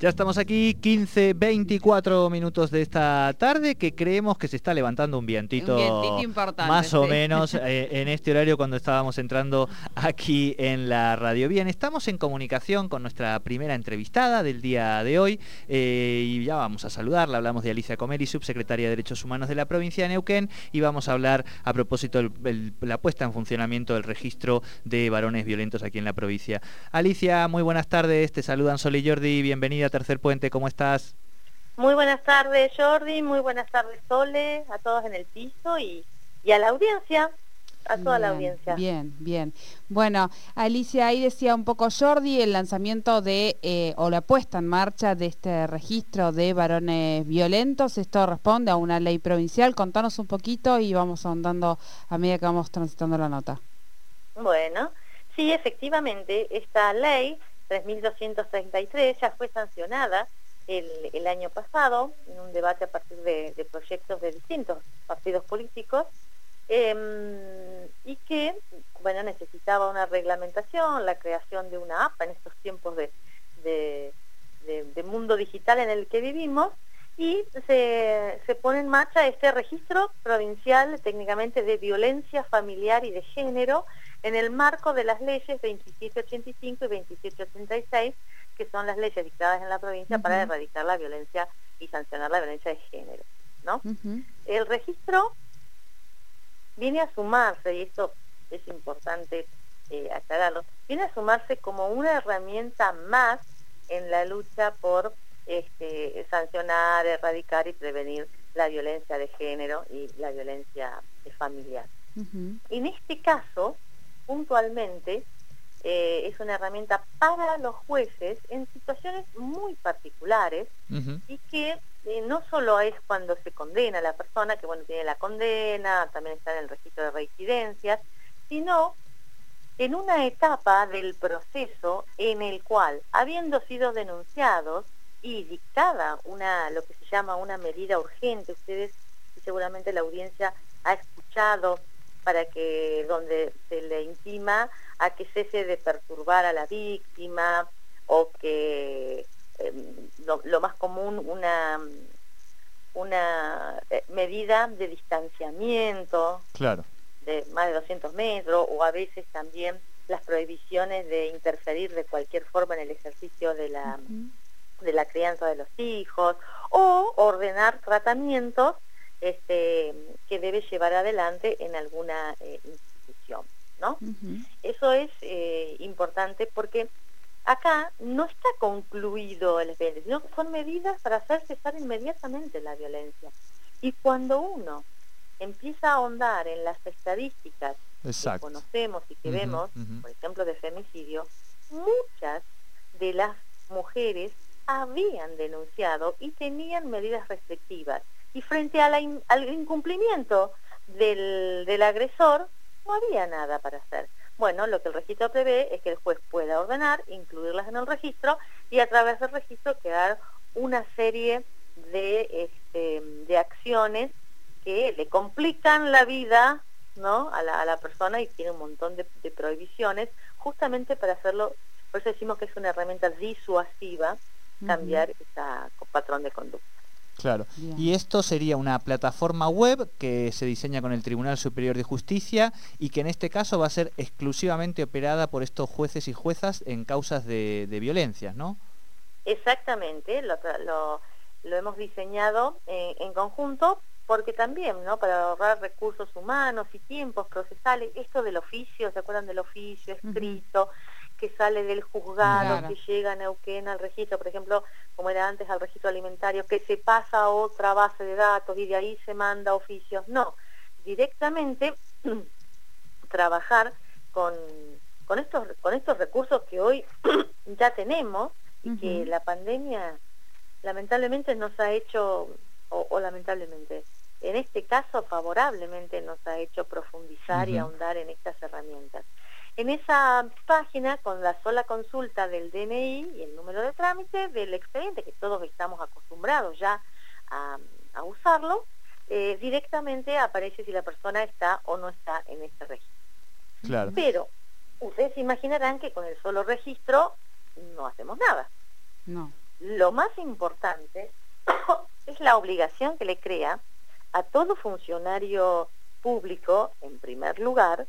Ya estamos aquí, 15, 24 minutos de esta tarde, que creemos que se está levantando un vientito, más o menos eh, en este horario cuando estábamos entrando aquí en la radio. Bien, estamos en comunicación con nuestra primera entrevistada del día de hoy eh, y ya vamos a saludarla. Hablamos de Alicia Comeri, subsecretaria de Derechos Humanos de la provincia de Neuquén y vamos a hablar a propósito de la puesta en funcionamiento del registro de varones violentos aquí en la provincia. Alicia, muy buenas tardes, te saludan Sol y Jordi, bienvenida Tercer Puente, ¿cómo estás? Muy buenas tardes Jordi, muy buenas tardes Sole, a todos en el piso y, a la audiencia, a toda la audiencia. Bien, bien. Bueno, Alicia, ahí decía un poco Jordi el lanzamiento de, eh, o la puesta en marcha de este registro de varones violentos. Esto responde a una ley provincial. Contanos un poquito y vamos ahondando a medida que vamos transitando la nota. Bueno, sí, efectivamente, esta ley 3.233 ya fue sancionada el, año pasado en un debate a partir de, proyectos de distintos partidos políticos em, y que bueno necesitaba una reglamentación, la creación de una APA en estos tiempos de, mundo digital en el que vivimos y se, se, pone en marcha este registro provincial técnicamente de violencia familiar y de género en el marco de las leyes 2785 y 2786, que son las leyes dictadas en la provincia para erradicar la violencia y sancionar la violencia de género. ¿no? El registro viene a sumarse, y esto es importante eh, aclararlo, viene a sumarse como una herramienta más en la lucha por este, sancionar, erradicar y prevenir la violencia de género y la violencia familiar. En este caso, puntualmente eh, es una herramienta para los jueces en situaciones muy particulares y que eh, no solo es cuando se condena a la persona, que bueno, tiene la condena, también está en el registro de reincidencias, sino en una etapa del proceso en el cual, habiendo sido denunciados y dictada una, lo que se llama una medida urgente, ustedes y seguramente la audiencia ha escuchado para que donde se le intima a que cese de perturbar a la víctima o que em, lo, más común una una eh, medida de distanciamiento claro. de más de 200 metros o a veces también las prohibiciones de interferir de cualquier forma en el ejercicio de la, de la crianza de los hijos o ordenar tratamientos este, que debe llevar adelante en alguna eh, institución. ¿no? Eso es eh, importante porque acá no está concluido el expediente, sino que son medidas para hacer cesar inmediatamente la violencia. Y cuando uno empieza a ahondar en las estadísticas que conocemos y que vemos, por ejemplo, de femicidio, muchas de las mujeres habían denunciado y tenían medidas restrictivas y frente al incumplimiento del, agresor no había nada para hacer. Bueno, lo que el registro prevé es que el juez pueda ordenar, incluirlas en el registro y a través del registro crear una serie de, este, acciones que le complican la vida ¿no? a, la, persona y tiene un montón de, prohibiciones justamente para hacerlo, por eso decimos que es una herramienta disuasiva cambiar ese patrón de conducta. Claro. Y esto sería una plataforma web que se diseña con el Tribunal Superior de Justicia y que en este caso va a ser exclusivamente operada por estos jueces y juezas en causas de, de violencias, ¿no? Exactamente, lo, lo, hemos diseñado en, conjunto porque también, ¿no? Para ahorrar recursos humanos y tiempos procesales, esto del oficio, ¿se acuerdan del oficio escrito? Que sale del juzgado, que llega a Neuquén al registro, por ejemplo, como era antes al registro alimentario, que se pasa a otra base de datos y de ahí se manda oficios. No, directamente trabajar con, con, estos, con estos recursos que hoy ya tenemos y que la pandemia lamentablemente nos ha hecho, o, lamentablemente, en este caso favorablemente nos ha hecho profundizar y ahondar en estas herramientas. En esa página, con la sola consulta del DNI y el número de trámite del expediente, que todos estamos acostumbrados ya a, usarlo, eh, directamente aparece si la persona está o no está en este registro. Claro. Pero ustedes imaginarán que con el solo registro no hacemos nada. No. lo más importante es la obligación que le crea a todo funcionario público, en primer lugar,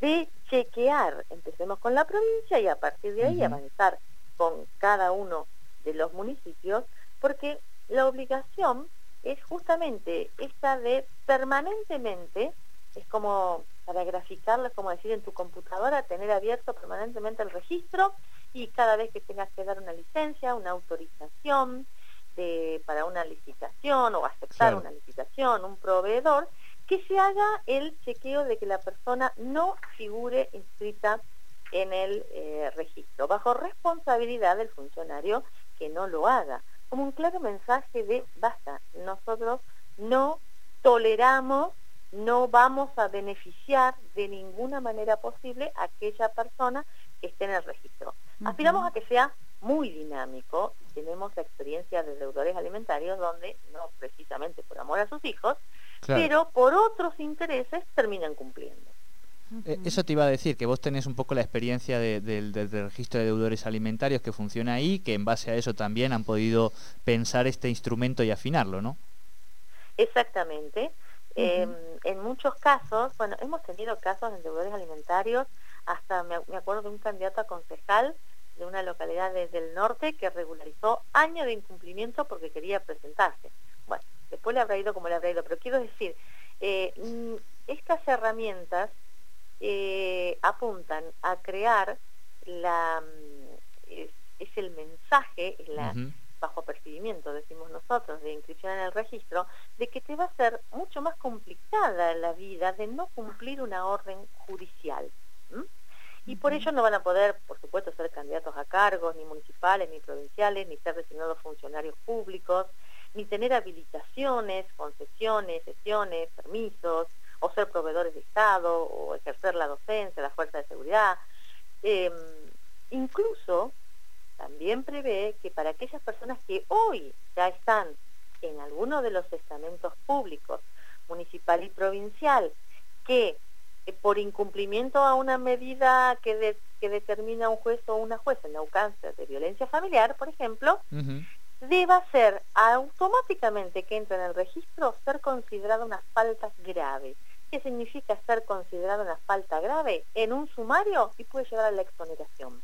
de chequear, empecemos con la provincia y a partir de ahí avanzar con cada uno de los municipios, porque la obligación es justamente esta de permanentemente, es como para graficarlo, es como decir en tu computadora, tener abierto permanentemente el registro y cada vez que tengas que dar una licencia, una autorización de, para una licitación o aceptar una licitación, un proveedor, que se haga el chequeo de que la persona no figure inscrita en el eh, registro, bajo responsabilidad del funcionario que no lo haga, como un claro mensaje de basta, nosotros no toleramos, no vamos a beneficiar de ninguna manera posible a aquella persona que esté en el registro. Aspiramos a que sea muy dinámico, tenemos la experiencia de deudores alimentarios donde, no precisamente por amor a sus hijos, pero por otros intereses terminan cumpliendo. Eh, eso te iba a decir, que vos tenés un poco la experiencia del registro de deudores alimentarios que funciona ahí, que en base a eso también han podido pensar este instrumento y afinarlo, ¿no? Exactamente. Em, en muchos casos, bueno, hemos tenido casos de deudores alimentarios, hasta me, acuerdo de un candidato a concejal de una localidad del norte que regularizó años de incumplimiento porque quería presentarse. Después le habrá ido como le habrá ido, pero quiero decir, eh, mm, estas herramientas eh, apuntan a crear la mm, es, el mensaje, es la, bajo percibimiento, decimos nosotros, de inscripción en el registro, de que te va a ser mucho más complicada la vida de no cumplir una orden judicial. Y por ello no van a poder, por supuesto, ser candidatos a cargos, ni municipales, ni provinciales, ni ser designados funcionarios públicos, ni tener habilitaciones, concesiones, sesiones, permisos, o ser proveedores de Estado, o ejercer la docencia, la fuerza de seguridad. Em, incluso también prevé que para aquellas personas que hoy ya están en alguno de los estamentos públicos, municipal y provincial, que eh, por incumplimiento a una medida que, determina un juez o una jueza en la de violencia familiar, por ejemplo, deba ser automáticamente que entre en el registro ser considerada una falta grave. ¿Qué significa ser considerada una falta grave? En un sumario y puede llevar a la exoneración.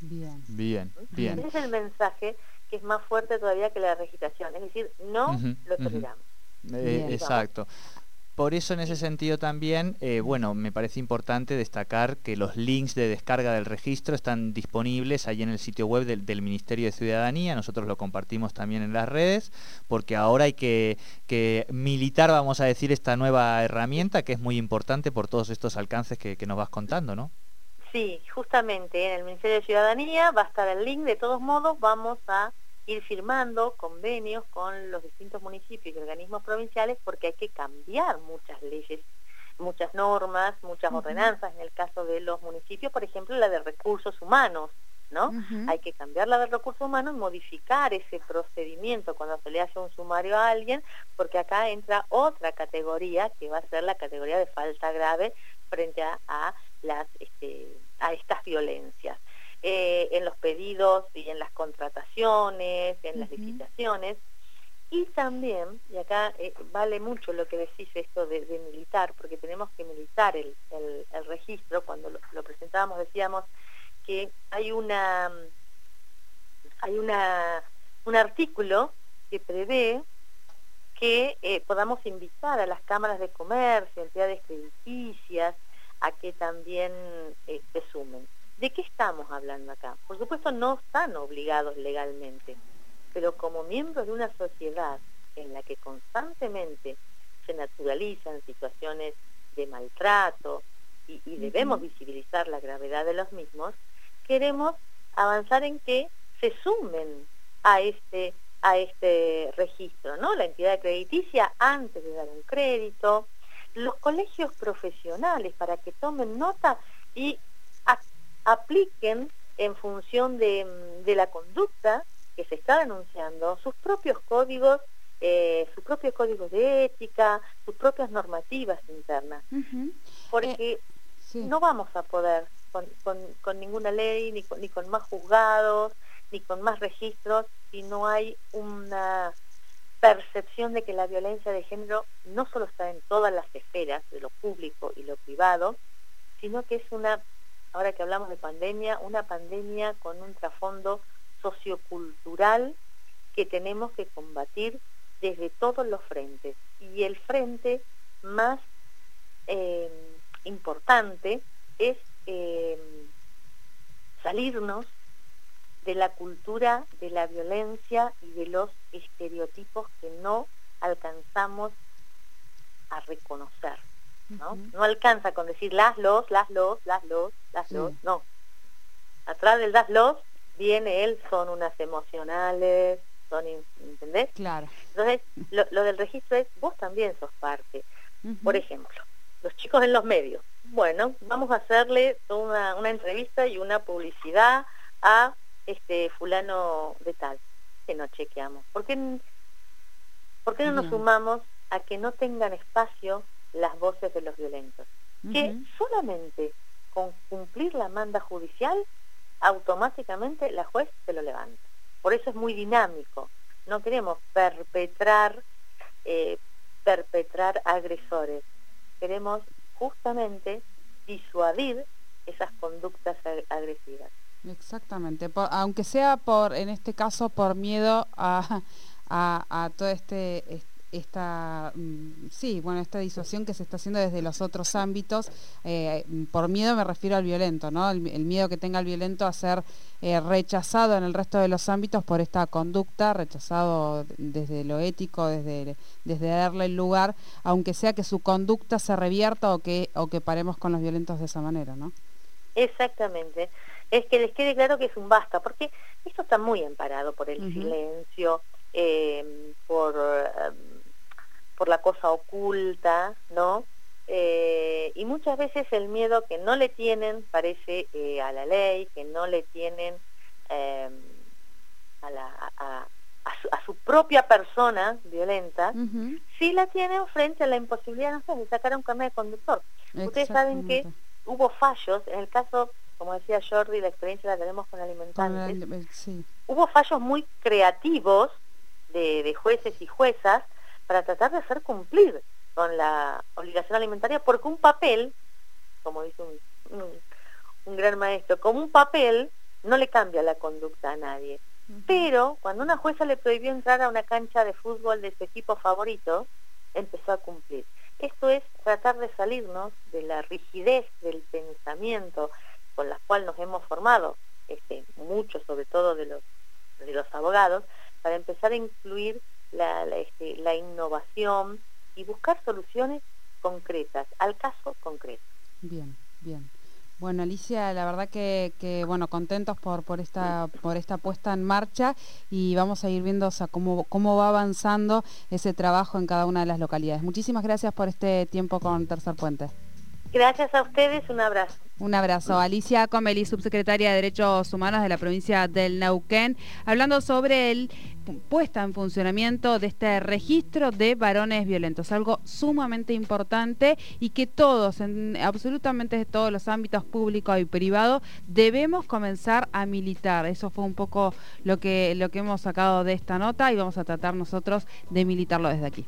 Bien. Bien, bien. Ese es el mensaje que es más fuerte todavía que la registración, es decir, no lo toleramos. Eh, exacto. Por eso en ese sentido también, eh, bueno, me parece importante destacar que los links de descarga del registro están disponibles ahí en el sitio web del, Ministerio de Ciudadanía, nosotros lo compartimos también en las redes, porque ahora hay que, militar, vamos a decir, esta nueva herramienta que es muy importante por todos estos alcances que nos vas contando, ¿no? Sí, justamente en el Ministerio de Ciudadanía va a estar el link, de todos modos vamos a ir firmando convenios con los distintos municipios y organismos provinciales porque hay que cambiar muchas leyes, muchas normas, muchas ordenanzas, en el caso de los municipios, por ejemplo, la de recursos humanos, ¿no? Hay que cambiar la de recursos humanos y modificar ese procedimiento cuando se le hace un sumario a alguien, porque acá entra otra categoría que va a ser la categoría de falta grave frente a, las este, a estas violencias. Eh, en los pedidos y en las contrataciones, en las licitaciones. Y también, y acá eh, vale mucho lo que decís esto de, militar, porque tenemos que militar el, registro, cuando lo, presentábamos decíamos que hay una hay una un artículo que prevé que eh, podamos invitar a las cámaras de comercio, entidades crediticias, a que también se sumen. ¿De qué estamos hablando acá? Por supuesto no están obligados legalmente, pero como miembros de una sociedad en la que constantemente se naturalizan situaciones de maltrato y, debemos visibilizar la gravedad de los mismos, queremos avanzar en que se sumen a este, a este registro, ¿no? La entidad crediticia antes de dar un crédito, los colegios profesionales para que tomen nota y apliquen en función de, la conducta que se está denunciando sus propios códigos, eh, sus propios códigos de ética, sus propias normativas internas. Porque eh, no vamos a poder con, ninguna ley, ni con, ni con más juzgados, ni con más registros si no hay una percepción de que la violencia de género no solo está en todas las esferas de lo público y lo privado, sino que es una, ahora que hablamos de pandemia, una pandemia con un trasfondo sociocultural que tenemos que combatir desde todos los frentes. Y el frente más eh, importante es eh, salirnos de la cultura de la violencia y de los estereotipos que no alcanzamos a reconocer. ¿No? no alcanza con decir las, los, las, los, las, los, las, los, no. Atrás del das, los viene él, son unas emocionales, son, ¿entendés? Claro. Entonces, lo, del registro es, vos también sos parte. Por ejemplo, los chicos en los medios. Bueno, vamos a hacerle una, una entrevista y una publicidad a este fulano de tal, que no chequeamos. ¿Por qué, por qué no nos sumamos a que no tengan espacio las voces de los violentos? Que solamente con cumplir la manda judicial, automáticamente la juez se lo levanta. Por eso es muy dinámico. No queremos perpetrar, eh, perpetrar agresores. Queremos justamente disuadir esas conductas agresivas. Exactamente, aunque sea por, en este caso, por miedo a, a, a todo este, esta, mm, sí, bueno, esta disuasión que se está haciendo desde los otros ámbitos, eh, por miedo me refiero al violento, ¿no? El, miedo que tenga el violento a ser eh, rechazado en el resto de los ámbitos por esta conducta, rechazado desde lo ético, desde, desde darle el lugar, aunque sea que su conducta se revierta o que, o que paremos con los violentos de esa manera, ¿no? Exactamente es que les quede claro que es un basta, porque esto está muy amparado por el silencio, eh, por, em, por la cosa oculta, ¿no? Eh, y muchas veces el miedo que no le tienen, parece, eh, a la ley, que no le tienen em, a, la, a, su, propia persona violenta, sí la tienen frente a la imposibilidad, no de sacar un cambio de conductor. Ustedes saben que hubo fallos, en el caso como decía Jordi, la experiencia la tenemos con alimentantes. Hubo fallos muy creativos de, jueces y juezas para tratar de hacer cumplir con la obligación alimentaria, porque un papel, como dice un, gran maestro, como un papel no le cambia la conducta a nadie. Pero cuando una jueza le prohibió entrar a una cancha de fútbol de su equipo favorito, empezó a cumplir. Esto es tratar de salirnos de la rigidez del pensamiento, con las cuales nos hemos formado, este, muchos sobre todo de los, de los abogados, para empezar a incluir la, este, la innovación y buscar soluciones concretas, al caso concreto. Bien, bien. Bueno, Alicia, la verdad que, que, bueno, contentos por, por, esta, por esta puesta en marcha y vamos a ir viendo cómo, cómo va avanzando ese trabajo en cada una de las localidades. Muchísimas gracias por este tiempo con Tercer Puente. Gracias a ustedes, un abrazo. Un abrazo. Alicia Comeli, subsecretaria de Derechos Humanos de la provincia del Neuquén, hablando sobre el puesta en funcionamiento de este registro de varones violentos, algo sumamente importante y que todos, en absolutamente todos los ámbitos públicos y privados, debemos comenzar a militar. Eso fue un poco lo que, lo que hemos sacado de esta nota y vamos a tratar nosotros de militarlo desde aquí.